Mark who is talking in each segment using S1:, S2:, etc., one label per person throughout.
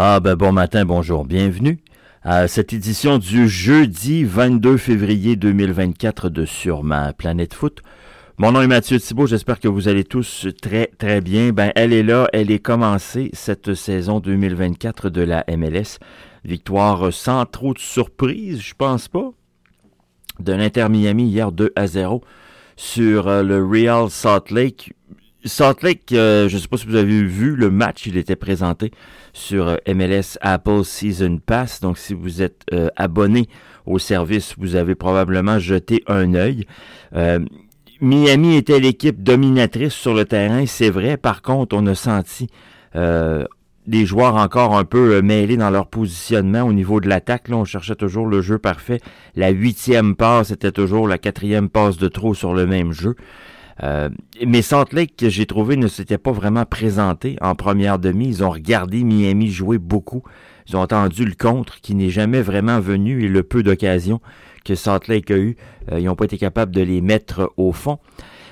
S1: Ah ben bon matin, bonjour, bienvenue à cette édition du jeudi 22 février 2024 de Sur ma planète foot. Mon nom est Mathieu Thibault, j'espère que vous allez tous très très bien. Ben elle est là, elle est commencée cette saison 2024 de la MLS. Victoire sans trop de surprise, je pense pas. De l'Inter Miami hier 2 à 0 sur euh, le Real Salt Lake. Salt Lake, euh, je ne sais pas si vous avez vu le match, il était présenté sur euh, MLS Apple Season Pass. Donc, si vous êtes euh, abonné au service, vous avez probablement jeté un œil. Miami était l'équipe dominatrice sur le terrain, c'est vrai. Par contre, on a senti des joueurs encore un peu mêlés dans leur positionnement au niveau de l'attaque. Là, on cherchait toujours le jeu parfait. La huitième passe était toujours la quatrième passe de trop sur le même jeu. Euh, mais Salt que j'ai trouvé, ne s'était pas vraiment présenté en première demi. Ils ont regardé Miami jouer beaucoup. Ils ont entendu le contre qui n'est jamais vraiment venu et le peu d'occasions que Salt a eu, euh, ils n'ont pas été capables de les mettre au fond.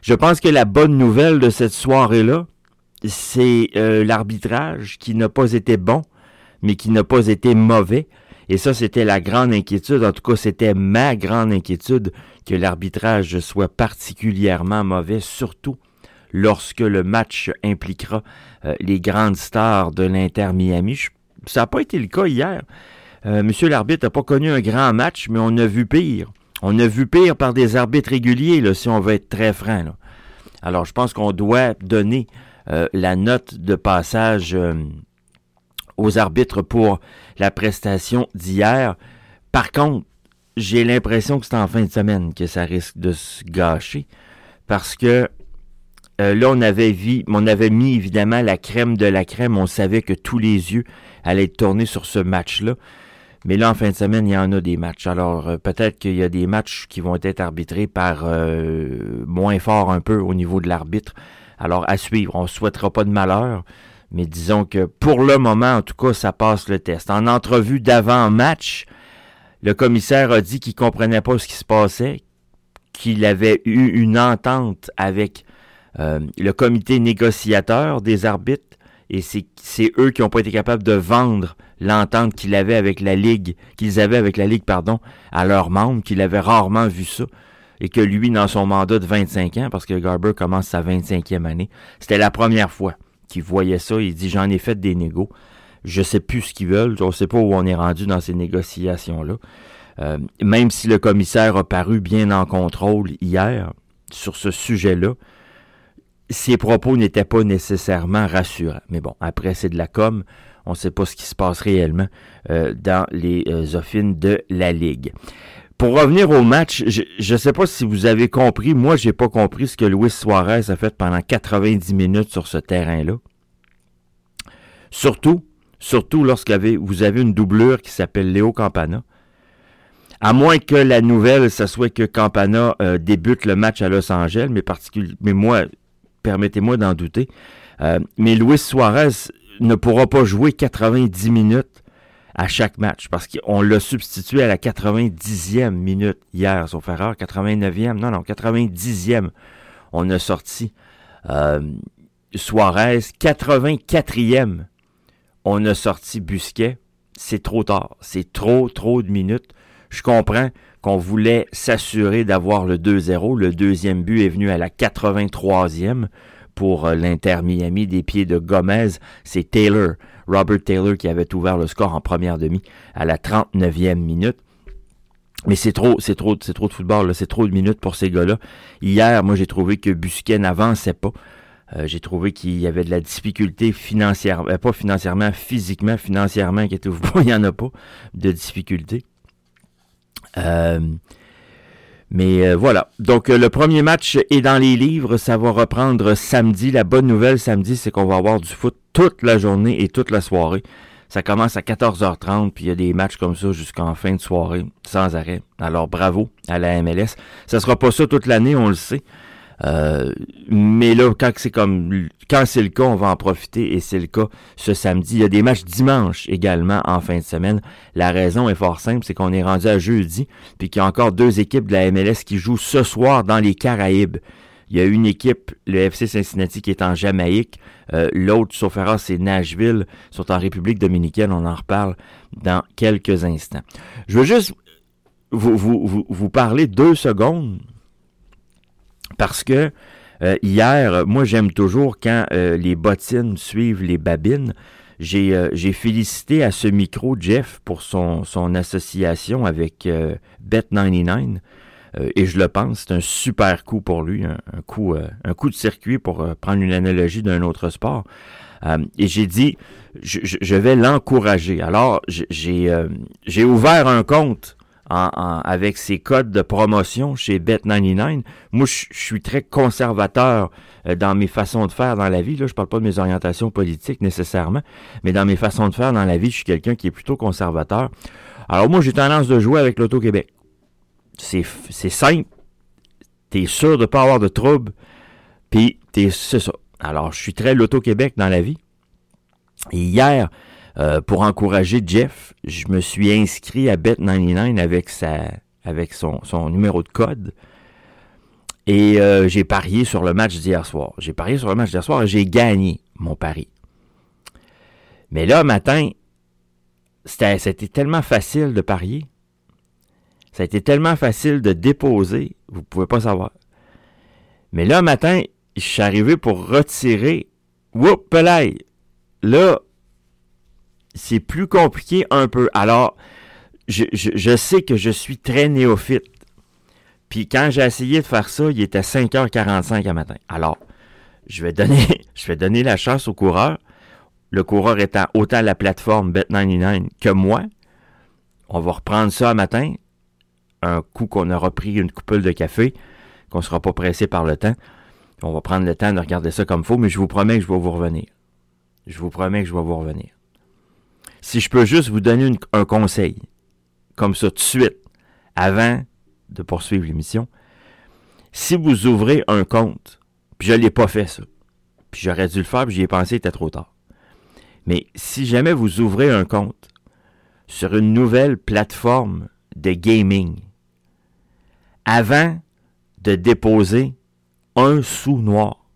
S1: Je pense que la bonne nouvelle de cette soirée-là, c'est euh, l'arbitrage qui n'a pas été bon, mais qui n'a pas été mauvais. Et ça, c'était la grande inquiétude. En tout cas, c'était ma grande inquiétude que l'arbitrage soit particulièrement mauvais, surtout lorsque le match impliquera euh, les grandes stars de l'Inter Miami. ça n'a pas été le cas hier. Euh, monsieur l'arbitre n'a pas connu un grand match, mais on a vu pire. On a vu pire par des arbitres réguliers, si on veut être très franc. Alors, je pense qu'on doit donner euh, la note de passage aux arbitres pour la prestation d'hier. Par contre, j'ai l'impression que c'est en fin de semaine que ça risque de se gâcher parce que euh, là, on avait, vu, on avait mis évidemment la crème de la crème. On savait que tous les yeux allaient être tournés sur ce match-là. Mais là, en fin de semaine, il y en a des matchs. Alors, euh, peut-être qu'il y a des matchs qui vont être arbitrés par euh, moins fort un peu au niveau de l'arbitre. Alors, à suivre. On ne souhaitera pas de malheur. Mais disons que pour le moment, en tout cas, ça passe le test. En entrevue d'avant-match, le commissaire a dit qu'il comprenait pas ce qui se passait, qu'il avait eu une entente avec euh, le comité négociateur des arbitres, et c'est eux qui n'ont pas été capables de vendre l'entente qu'il avait avec la Ligue, qu'ils avaient avec la Ligue, pardon, à leurs membres, qu'il avait rarement vu ça, et que lui, dans son mandat de 25 ans, parce que Garber commence sa 25e année, c'était la première fois qu'il voyait ça, il dit j'en ai fait des négos. Je sais plus ce qu'ils veulent. On sait pas où on est rendu dans ces négociations-là. Euh, même si le commissaire a paru bien en contrôle hier sur ce sujet-là, ses propos n'étaient pas nécessairement rassurants. Mais bon, après, c'est de la com. On ne sait pas ce qui se passe réellement euh, dans les euh, offines de la Ligue. Pour revenir au match, je ne sais pas si vous avez compris. Moi, j'ai pas compris ce que Luis Suarez a fait pendant 90 minutes sur ce terrain-là. Surtout surtout lorsque vous avez une doublure qui s'appelle Léo Campana. À moins que la nouvelle, ça soit que Campana euh, débute le match à Los Angeles, mais, mais moi, permettez-moi d'en douter. Euh, mais Luis Suarez ne pourra pas jouer 90 minutes à chaque match parce qu'on l'a substitué à la 90e minute hier, sauf erreur, 89e, non, non, 90e. On a sorti euh, Suarez, 84e on a sorti Busquet, c'est trop tard. C'est trop, trop de minutes. Je comprends qu'on voulait s'assurer d'avoir le 2-0. Le deuxième but est venu à la 83e pour euh, l'Inter Miami des pieds de Gomez. C'est Taylor, Robert Taylor qui avait ouvert le score en première demi à la 39e minute. Mais c'est trop, c'est trop, c'est trop de football, c'est trop de minutes pour ces gars-là. Hier, moi, j'ai trouvé que Busquet n'avançait pas. Euh, j'ai trouvé qu'il y avait de la difficulté financière, euh, pas financièrement, physiquement, financièrement, inquiétez-vous pas, il n'y en a pas de difficulté. Euh, mais voilà. Donc le premier match est dans les livres, ça va reprendre samedi. La bonne nouvelle samedi, c'est qu'on va avoir du foot toute la journée et toute la soirée. Ça commence à 14h30, puis il y a des matchs comme ça jusqu'en fin de soirée, sans arrêt. Alors bravo à la MLS. Ça sera pas ça toute l'année, on le sait. Euh, mais là, quand c'est comme quand c'est le cas, on va en profiter et c'est le cas ce samedi. Il y a des matchs dimanche également en fin de semaine. La raison est fort simple, c'est qu'on est rendu à jeudi, puis qu'il y a encore deux équipes de la MLS qui jouent ce soir dans les Caraïbes. Il y a une équipe, le FC Cincinnati, qui est en Jamaïque. Euh, l'autre, sauf erreur, c'est Nashville, sont en République dominicaine. On en reparle dans quelques instants. Je veux juste vous, vous, vous, parler deux secondes parce que euh, hier, moi j'aime toujours quand euh, les bottines suivent les babines. J'ai félicité à ce micro Jeff pour son, son association avec Bet99. Euh, et je le pense, c'est un super coup pour lui, un, coup, euh, un coup de circuit pour euh, prendre une analogie d'un autre sport. et j'ai dit, je, vais l'encourager. Alors, j'ai j'ai ouvert un compte en, avec ses codes de promotion chez Bet99. Moi, je, suis très conservateur dans mes façons de faire dans la vie. Là, je parle pas de mes orientations politiques nécessairement, mais dans mes façons de faire dans la vie, je suis quelqu'un qui est plutôt conservateur. Alors moi, j'ai tendance de jouer avec l'Auto-Québec c'est simple. T'es sûr de pas avoir de troubles. Puis, c'est ça. Alors, je suis très Loto-Québec dans la vie. Et hier, euh, pour encourager Jeff, je me suis inscrit à Bet99 avec, sa, avec son, son numéro de code. Et euh, j'ai parié sur le match d'hier soir. J'ai parié sur le match d'hier soir et j'ai gagné mon pari. Mais là, matin, c'était tellement facile de parier. Ça a été tellement facile de déposer, vous ne pouvez pas savoir. Mais là, matin, je suis arrivé pour retirer. Whoop, Là, c'est plus compliqué un peu. Alors, je, sais que je suis très néophyte. Puis quand j'ai essayé de faire ça, il était 5h45 à matin. Alors, je vais donner, je vais donner la chance au coureur. Le coureur étant autant la plateforme Bet99 que moi. On va reprendre ça à matin un coup qu'on aura pris une coupole de café, qu'on ne sera pas pressé par le temps. On va prendre le temps de regarder ça comme il faut, mais je vous promets que je vais vous revenir. Je vous promets que je vais vous revenir. Si je peux juste vous donner un conseil, comme ça tout de suite, avant de poursuivre l'émission, si vous ouvrez un compte, puis je ne l'ai pas fait ça, puis j'aurais dû le faire, puis j'y ai pensé, il était trop tard. Mais si jamais vous ouvrez un compte sur une nouvelle plateforme de gaming, avant de déposer un sou noir.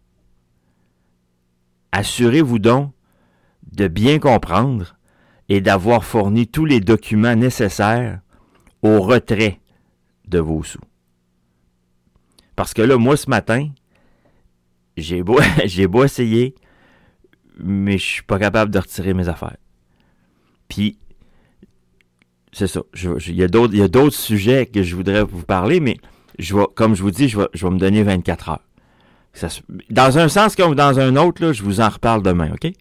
S1: Assurez-vous donc de bien comprendre et d'avoir fourni tous les documents nécessaires au retrait de vos sous. Parce que là, moi, ce matin, j'ai beau, j'ai beau essayer, mais je suis pas capable de retirer mes affaires. Puis, c'est ça. Il y a d'autres sujets que je voudrais vous parler, mais comme je vous dis, je vais, je vais me donner 24 heures. dans un sens comme dans un autre, là, je vous en reparle demain, OK?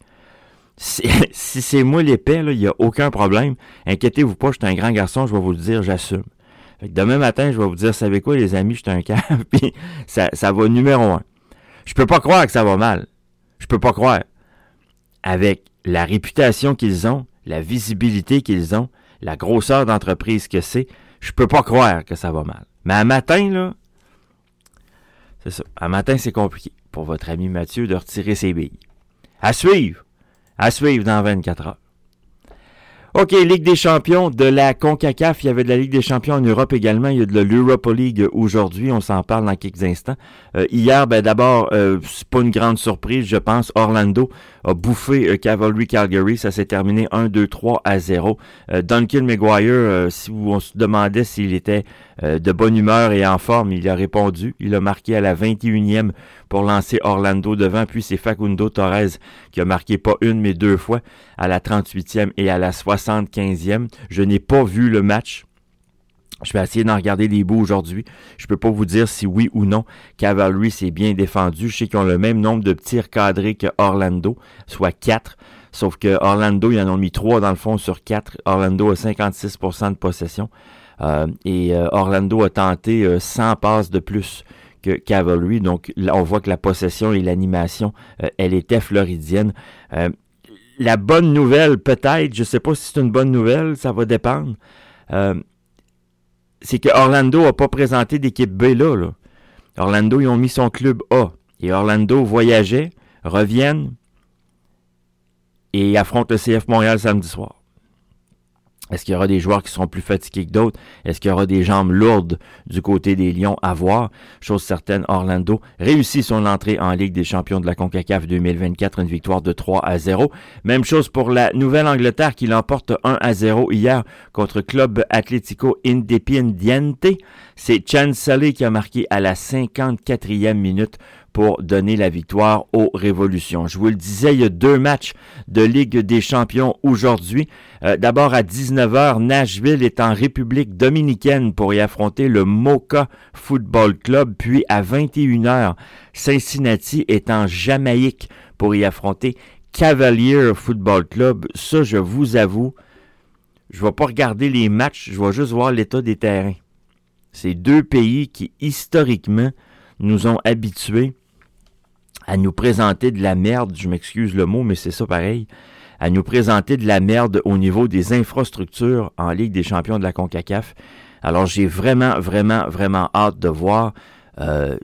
S1: Si, c'est moi l'épée, il n'y a aucun problème. Inquiétez-vous pas, je suis un grand garçon, je vais vous le dire, j'assume. demain matin, je vais vous dire, savez quoi, les amis, je suis un cave, puis ça, ça va numéro un. Je peux pas croire que ça va mal. Je peux pas croire. Avec la réputation qu'ils ont, la visibilité qu'ils ont, la grosseur d'entreprise que c'est, je peux pas croire que ça va mal. Mais à matin, là, c'est ça. À matin, c'est compliqué pour votre ami Mathieu de retirer ses billes. À suivre. À suivre dans 24 heures. OK, Ligue des champions de la CONCACAF. Il y avait de la Ligue des champions en Europe également. Il y a de l'Europa League aujourd'hui. On s'en parle dans quelques instants. Euh, hier, ben d'abord, euh, c'est pas une grande surprise, je pense. Orlando a bouffé euh, Cavalry Calgary. Ça s'est terminé 1, 2, 3 à 0. Duncan McGuire, si vous on se demandait s'il était de bonne humeur et en forme, il a répondu. Il a marqué à la 21e pour lancer Orlando devant. Puis c'est Facundo Torres qui a marqué pas une mais deux fois à la 38e et à la 75e. Je n'ai pas vu le match. Je vais essayer d'en regarder des bouts aujourd'hui. Je peux pas vous dire si oui ou non Cavalry s'est bien défendu. Je sais qu'ils ont le même nombre de tirs cadrés que Orlando, soit 4. Sauf que Orlando, ils en ont mis 3 dans le fond sur 4. Orlando a 56% de possession. Euh, et euh, Orlando a tenté 100 euh, passes de plus que Cavalry. Donc, on voit que la possession et l'animation, euh, elle était floridienne. La bonne nouvelle, peut-être, je ne sais pas si c'est une bonne nouvelle, ça va dépendre. Euh, c'est que Orlando n'a pas présenté d'équipe B là, Orlando, ils ont mis son club A. Et Orlando voyageait, reviennent et affrontent le CF Montréal samedi soir. Est-ce qu'il y aura des joueurs qui seront plus fatigués que d'autres? Est-ce qu'il y aura des jambes lourdes du côté des Lions à voir? Chose certaine, Orlando réussit son entrée en Ligue des champions de la CONCACAF 2024, une victoire de 3 à 0. Même chose pour la Nouvelle-Angleterre qui l'emporte 1 à 0 hier contre Club Atlético Independiente. C'est Chan Saleh qui a marqué à la 54e minute pour donner la victoire aux Révolutions. Je vous le disais, il y a deux matchs de Ligue des champions aujourd'hui. Euh, d'abord à 19h, Nashville est en République dominicaine pour y affronter le Mocha Football Club. Puis à 21h, Cincinnati est en Jamaïque pour y affronter Cavalier Football Club. Ça, je vous avoue, je ne vais pas regarder les matchs, je vais juste voir l'état des terrains. C'est deux pays qui, historiquement, nous ont habitués à nous présenter de la merde, je m'excuse le mot, mais c'est ça pareil, à nous présenter de la merde au niveau des infrastructures en Ligue des champions de la CONCACAF. Alors j'ai vraiment, vraiment, vraiment hâte de voir euh,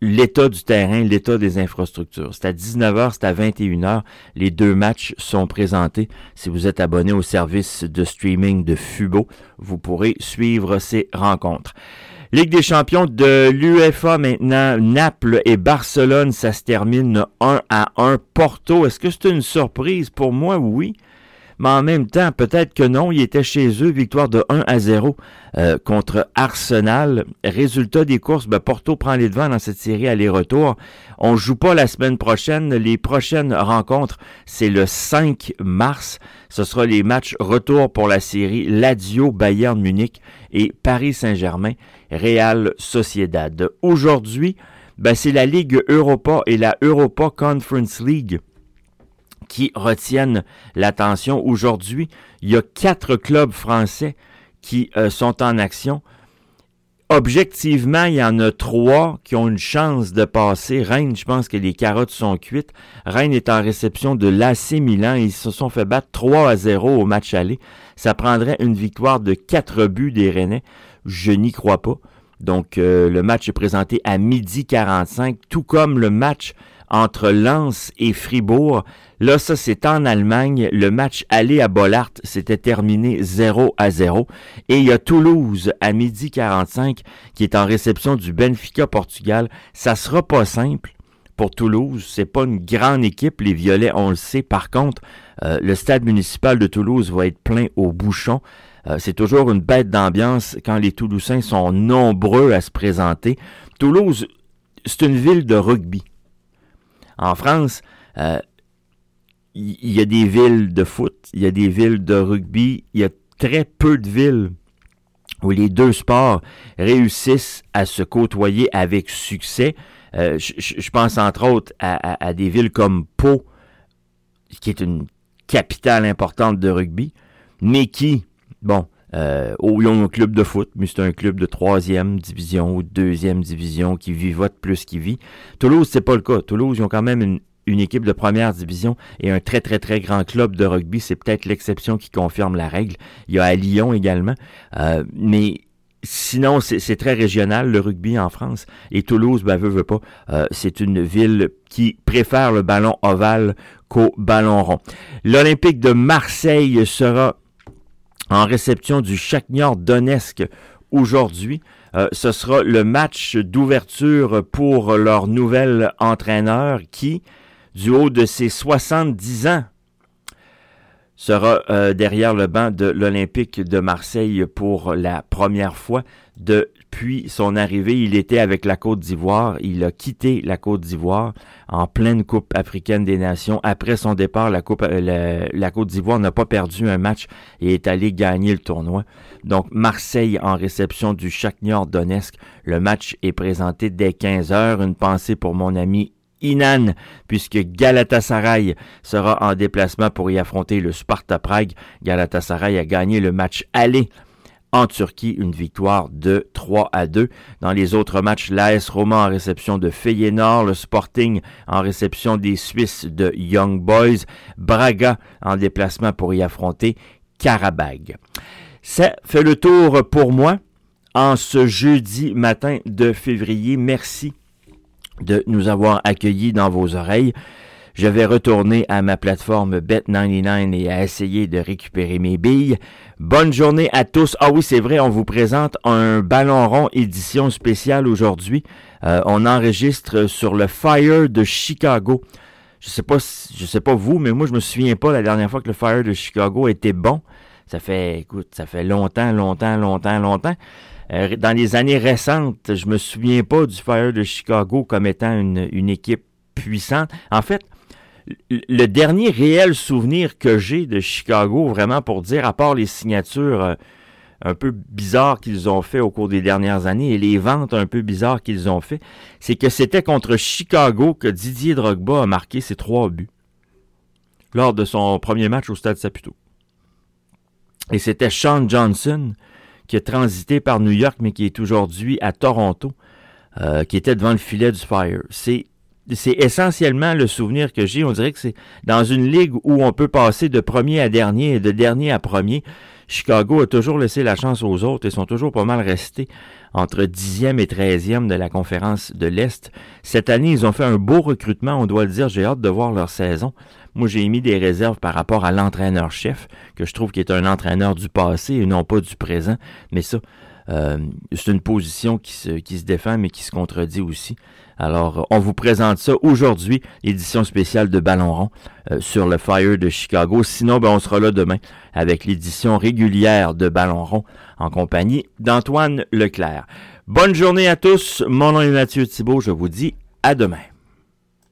S1: l'état du terrain, l'état des infrastructures. C'est à 19h, c'est à 21h. Les deux matchs sont présentés. Si vous êtes abonné au service de streaming de Fubo, vous pourrez suivre ces rencontres. Ligue des champions de l'UEFA maintenant, Naples et Barcelone, ça se termine 1 à 1. Porto, est-ce que c'est une surprise? Pour moi, oui mais en même temps, peut-être que non, il était chez eux, victoire de 1 à 0 euh, contre Arsenal. Résultat des courses, ben Porto prend les devants dans cette série aller-retour. On joue pas la semaine prochaine. Les prochaines rencontres, c'est le 5 mars. Ce sera les matchs retour pour la série Ladio Bayern Munich et Paris Saint-Germain Real Sociedad. Aujourd'hui, ben, c'est la Ligue Europa et la Europa Conference League qui retiennent l'attention. Aujourd'hui, il y a quatre clubs français qui euh, sont en action. Objectivement, il y en a trois qui ont une chance de passer. Rennes, je pense que les carottes sont cuites. Rennes est en réception de l'AC Milan. Ils se sont fait battre 3 à 0 au match aller. Ça prendrait une victoire de quatre buts des Rennais. Je n'y crois pas. Donc, euh, le match est présenté à midi 45, tout comme le match entre Lens et Fribourg. Là, ça, c'est en Allemagne. Le match aller à Bollard s'était terminé 0 à 0. Et il y a Toulouse à midi 45 qui est en réception du Benfica Portugal. Ça sera pas simple pour Toulouse. C'est pas une grande équipe. Les Violets, on le sait. Par contre, euh, le stade municipal de Toulouse va être plein au bouchon. Euh, c'est toujours une bête d'ambiance quand les Toulousains sont nombreux à se présenter. Toulouse, c'est une ville de rugby. En France, euh, il y, a des villes de foot, il y a des villes de rugby, il y a très peu de villes où les deux sports réussissent à se côtoyer avec succès. Euh, je, pense entre autres à, des villes comme Pau, qui est une capitale importante de rugby, mais qui, bon, euh, ils ont un club de foot, mais c'est un club de troisième division ou deuxième division qui vivote plus qu'il vit. Toulouse, c'est pas le cas. Toulouse, ils ont quand même une, équipe de première division et un très très très grand club de rugby. C'est peut-être l'exception qui confirme la règle. Il y a à Lyon également. Euh, mais Sinon, c'est très régional, le rugby en France. Et Toulouse, ben, veut, veut pas, euh, c'est une ville qui préfère le ballon ovale qu'au ballon rond. L'Olympique de Marseille sera en réception du Shakhtar Donetsk aujourd'hui. Euh, ce sera le match d'ouverture pour leur nouvel entraîneur qui, du haut de ses 70 ans, sera euh, derrière le banc de l'Olympique de Marseille pour la première fois depuis son arrivée. Il était avec la Côte d'Ivoire. Il a quitté la Côte d'Ivoire en pleine Coupe africaine des Nations. Après son départ, la, euh, Côte d'Ivoire n'a pas perdu un match et est allé gagner le tournoi. Donc Marseille en réception du Shakhtar Donetsk. Le match est présenté dès 15 heures. Une pensée pour mon ami Inan, puisque Galatasaray sera en déplacement pour y affronter le Sparta Prague. Galatasaray a gagné le match aller en Turquie, une victoire de 3 à 2. Dans les autres matchs, l'AS Roma en réception de Feyenoord, le Sporting en réception des Suisses de Young Boys, Braga en déplacement pour y affronter Karabag. Ça fait le tour pour moi en ce jeudi matin de février. Merci de nous avoir accueillis dans vos oreilles. je vais retourner à ma plateforme Bet99 et à essayer de récupérer mes billes. Bonne journée à tous. Ah oui, c'est vrai, on vous présente un ballon rond édition spéciale aujourd'hui. Euh, on enregistre sur le Fire de Chicago. Je sais pas, je sais pas vous, mais moi je me souviens pas la dernière fois que le Fire de Chicago était bon. Ça fait, écoute, ça fait longtemps, longtemps, longtemps, longtemps. Euh, dans les années récentes, je me souviens pas du Fire de Chicago comme étant une, équipe puissante. En fait, le dernier réel souvenir que j'ai de Chicago, vraiment pour dire, à part les signatures euh, un peu bizarres qu'ils ont fait au cours des dernières années et les ventes un peu bizarres qu'ils ont fait, c'est que c'était contre Chicago que Didier Drogba a marqué ses trois buts lors de son premier match au Stade Saputo. Et c'était Sean Johnson qui a transité par New York, mais qui est aujourd'hui à Toronto, euh, qui était devant le filet du Fire. C'est c'est essentiellement le souvenir que j'ai. On dirait que c'est dans une ligue où on peut passer de premier à dernier et de dernier à premier. Chicago a toujours laissé la chance aux autres et sont toujours pas mal restés entre 10e et 13e de la conférence de l'Est. Cette année, ils ont fait un beau recrutement, on doit le dire. J'ai hâte de voir leur saison. Moi, j'ai émis des réserves par rapport à l'entraîneur-chef, que je trouve qui est un entraîneur du passé et non pas du présent. Mais ça, euh, c'est une position qui se, qui se défend, mais qui se contredit aussi. Alors, on vous présente ça aujourd'hui, édition spéciale de Ballon rond euh, sur le Fire de Chicago. Sinon, ben, on sera là demain avec l'édition régulière de Ballon rond en compagnie d'Antoine Leclerc. Bonne journée à tous. Mon nom est Mathieu Thibault. Je vous dis à demain.